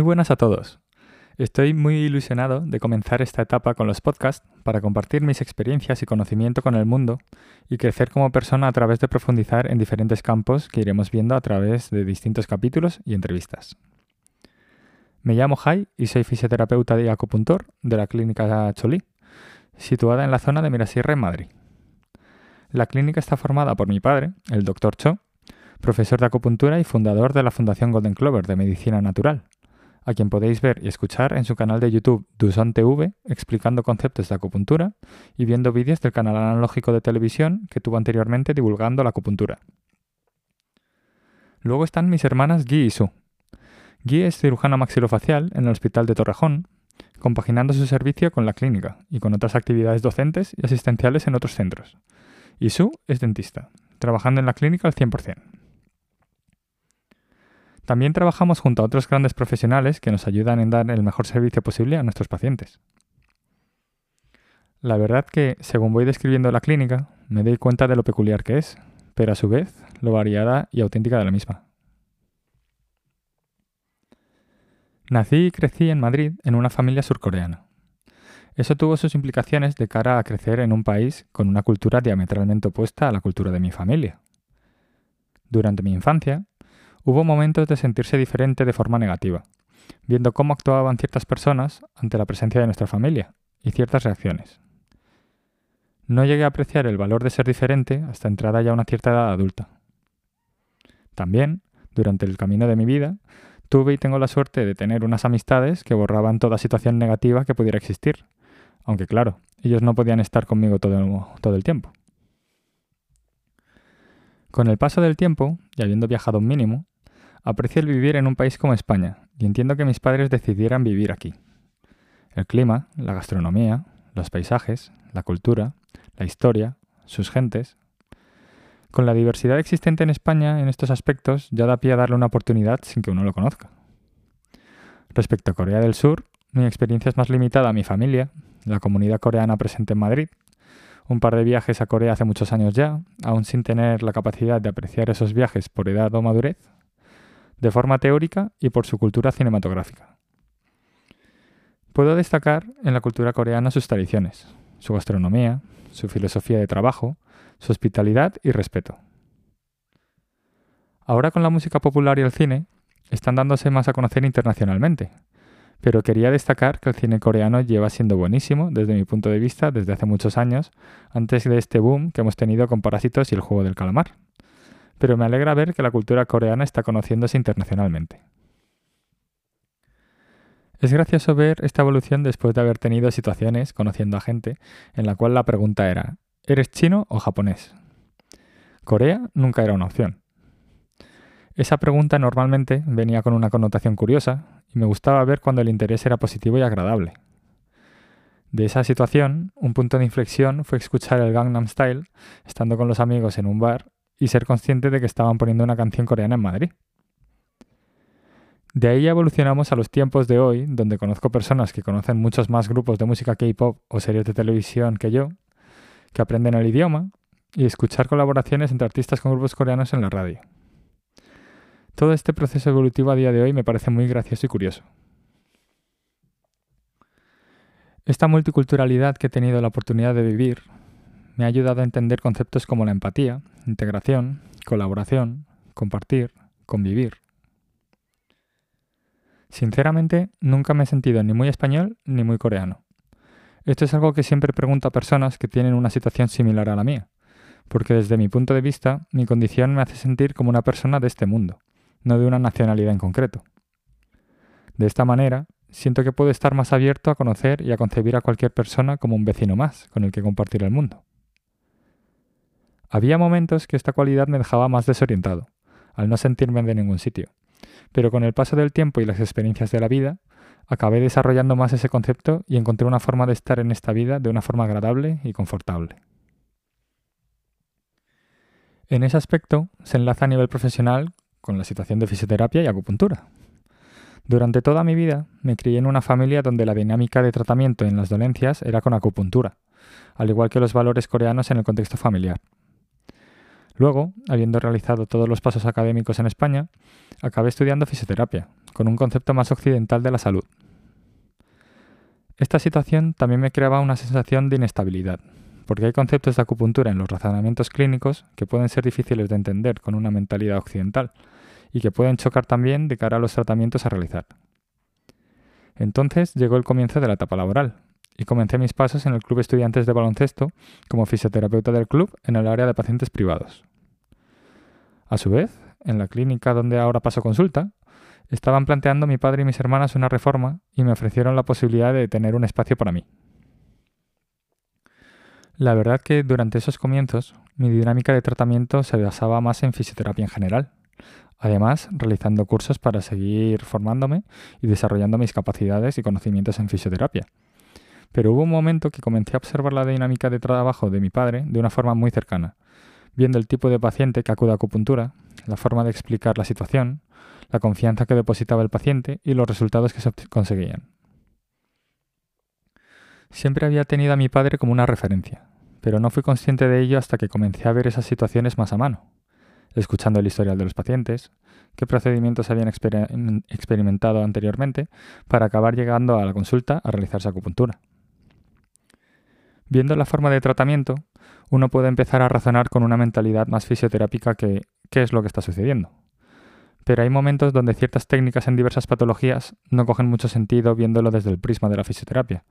Muy buenas a todos. Estoy muy ilusionado de comenzar esta etapa con los podcasts para compartir mis experiencias y conocimiento con el mundo y crecer como persona a través de profundizar en diferentes campos que iremos viendo a través de distintos capítulos y entrevistas. Me llamo Jai y soy fisioterapeuta y acupuntor de la clínica Cholí, situada en la zona de Mirasierra en Madrid. La clínica está formada por mi padre, el Dr. Cho, profesor de acupuntura y fundador de la Fundación Golden Clover de Medicina Natural, a quien podéis ver y escuchar en su canal de YouTube Duson TV explicando conceptos de acupuntura y viendo vídeos del canal analógico de televisión que tuvo anteriormente divulgando la acupuntura. Luego están mis hermanas Guy y Su. Guy es cirujana maxilofacial en el Hospital de Torrejón, compaginando su servicio con la clínica y con otras actividades docentes y asistenciales en otros centros. Y Su es dentista, trabajando en la clínica al 100%. También trabajamos junto a otros grandes profesionales que nos ayudan en dar el mejor servicio posible a nuestros pacientes. La verdad que, según voy describiendo la clínica, me doy cuenta de lo peculiar que es, pero a su vez lo variada y auténtica de la misma. Nací y crecí en Madrid en una familia surcoreana. Eso tuvo sus implicaciones de cara a crecer en un país con una cultura diametralmente opuesta a la cultura de mi familia. Durante mi infancia, Hubo momentos de sentirse diferente de forma negativa, viendo cómo actuaban ciertas personas ante la presencia de nuestra familia y ciertas reacciones. No llegué a apreciar el valor de ser diferente hasta entrada ya a una cierta edad adulta. También, durante el camino de mi vida, tuve y tengo la suerte de tener unas amistades que borraban toda situación negativa que pudiera existir, aunque claro, ellos no podían estar conmigo todo el, todo el tiempo. Con el paso del tiempo, y habiendo viajado un mínimo, Aprecio el vivir en un país como España y entiendo que mis padres decidieran vivir aquí. El clima, la gastronomía, los paisajes, la cultura, la historia, sus gentes. Con la diversidad existente en España en estos aspectos ya da pie a darle una oportunidad sin que uno lo conozca. Respecto a Corea del Sur, mi experiencia es más limitada a mi familia, la comunidad coreana presente en Madrid, un par de viajes a Corea hace muchos años ya, aún sin tener la capacidad de apreciar esos viajes por edad o madurez, de forma teórica y por su cultura cinematográfica. Puedo destacar en la cultura coreana sus tradiciones, su gastronomía, su filosofía de trabajo, su hospitalidad y respeto. Ahora con la música popular y el cine, están dándose más a conocer internacionalmente, pero quería destacar que el cine coreano lleva siendo buenísimo desde mi punto de vista desde hace muchos años, antes de este boom que hemos tenido con Parásitos y el juego del calamar pero me alegra ver que la cultura coreana está conociéndose internacionalmente. Es gracioso ver esta evolución después de haber tenido situaciones conociendo a gente en la cual la pregunta era ¿eres chino o japonés? Corea nunca era una opción. Esa pregunta normalmente venía con una connotación curiosa y me gustaba ver cuando el interés era positivo y agradable. De esa situación, un punto de inflexión fue escuchar el Gangnam Style estando con los amigos en un bar y ser consciente de que estaban poniendo una canción coreana en Madrid. De ahí evolucionamos a los tiempos de hoy, donde conozco personas que conocen muchos más grupos de música K-pop o series de televisión que yo, que aprenden el idioma y escuchar colaboraciones entre artistas con grupos coreanos en la radio. Todo este proceso evolutivo a día de hoy me parece muy gracioso y curioso. Esta multiculturalidad que he tenido la oportunidad de vivir me ha ayudado a entender conceptos como la empatía, integración, colaboración, compartir, convivir. Sinceramente, nunca me he sentido ni muy español ni muy coreano. Esto es algo que siempre pregunto a personas que tienen una situación similar a la mía, porque desde mi punto de vista, mi condición me hace sentir como una persona de este mundo, no de una nacionalidad en concreto. De esta manera, siento que puedo estar más abierto a conocer y a concebir a cualquier persona como un vecino más con el que compartir el mundo. Había momentos que esta cualidad me dejaba más desorientado, al no sentirme de ningún sitio, pero con el paso del tiempo y las experiencias de la vida, acabé desarrollando más ese concepto y encontré una forma de estar en esta vida de una forma agradable y confortable. En ese aspecto se enlaza a nivel profesional con la situación de fisioterapia y acupuntura. Durante toda mi vida me crié en una familia donde la dinámica de tratamiento en las dolencias era con acupuntura, al igual que los valores coreanos en el contexto familiar. Luego, habiendo realizado todos los pasos académicos en España, acabé estudiando fisioterapia, con un concepto más occidental de la salud. Esta situación también me creaba una sensación de inestabilidad, porque hay conceptos de acupuntura en los razonamientos clínicos que pueden ser difíciles de entender con una mentalidad occidental y que pueden chocar también de cara a los tratamientos a realizar. Entonces llegó el comienzo de la etapa laboral, y comencé mis pasos en el Club Estudiantes de Baloncesto como fisioterapeuta del club en el área de pacientes privados. A su vez, en la clínica donde ahora paso consulta, estaban planteando mi padre y mis hermanas una reforma y me ofrecieron la posibilidad de tener un espacio para mí. La verdad que durante esos comienzos mi dinámica de tratamiento se basaba más en fisioterapia en general, además realizando cursos para seguir formándome y desarrollando mis capacidades y conocimientos en fisioterapia pero hubo un momento que comencé a observar la dinámica de trabajo de mi padre de una forma muy cercana, viendo el tipo de paciente que acude a acupuntura, la forma de explicar la situación, la confianza que depositaba el paciente y los resultados que se conseguían. Siempre había tenido a mi padre como una referencia, pero no fui consciente de ello hasta que comencé a ver esas situaciones más a mano, escuchando el historial de los pacientes, qué procedimientos habían experimentado anteriormente, para acabar llegando a la consulta a realizarse acupuntura. Viendo la forma de tratamiento, uno puede empezar a razonar con una mentalidad más fisioterápica que qué es lo que está sucediendo. Pero hay momentos donde ciertas técnicas en diversas patologías no cogen mucho sentido viéndolo desde el prisma de la fisioterapia.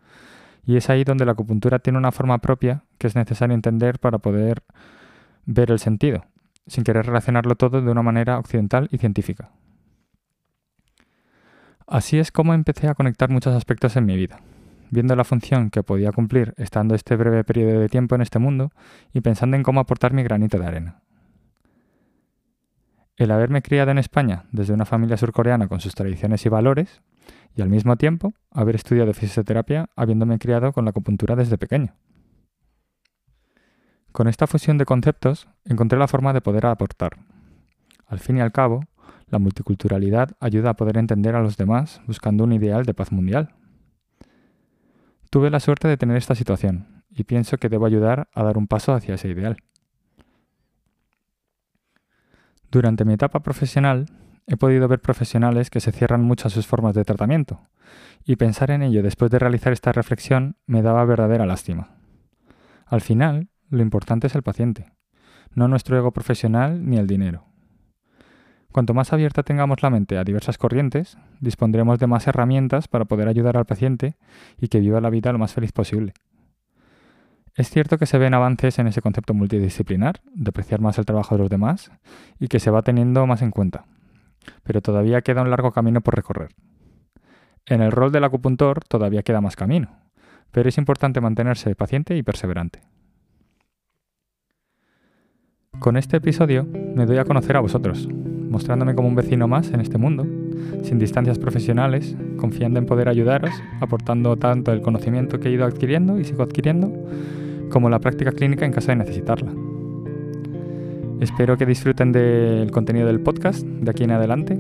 Y es ahí donde la acupuntura tiene una forma propia que es necesario entender para poder ver el sentido, sin querer relacionarlo todo de una manera occidental y científica. Así es como empecé a conectar muchos aspectos en mi vida viendo la función que podía cumplir estando este breve periodo de tiempo en este mundo y pensando en cómo aportar mi granito de arena. El haberme criado en España desde una familia surcoreana con sus tradiciones y valores, y al mismo tiempo haber estudiado fisioterapia habiéndome criado con la acupuntura desde pequeño. Con esta fusión de conceptos encontré la forma de poder aportar. Al fin y al cabo, la multiculturalidad ayuda a poder entender a los demás buscando un ideal de paz mundial. Tuve la suerte de tener esta situación y pienso que debo ayudar a dar un paso hacia ese ideal. Durante mi etapa profesional he podido ver profesionales que se cierran mucho a sus formas de tratamiento, y pensar en ello después de realizar esta reflexión me daba verdadera lástima. Al final, lo importante es el paciente, no nuestro ego profesional ni el dinero. Cuanto más abierta tengamos la mente a diversas corrientes, dispondremos de más herramientas para poder ayudar al paciente y que viva la vida lo más feliz posible. Es cierto que se ven avances en ese concepto multidisciplinar, de apreciar más el trabajo de los demás y que se va teniendo más en cuenta, pero todavía queda un largo camino por recorrer. En el rol del acupuntor todavía queda más camino, pero es importante mantenerse paciente y perseverante. Con este episodio me doy a conocer a vosotros, mostrándome como un vecino más en este mundo, sin distancias profesionales, confiando en poder ayudaros, aportando tanto el conocimiento que he ido adquiriendo y sigo adquiriendo, como la práctica clínica en caso de necesitarla. Espero que disfruten del contenido del podcast de aquí en adelante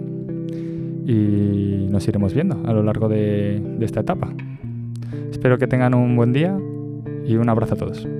y nos iremos viendo a lo largo de, de esta etapa. Espero que tengan un buen día y un abrazo a todos.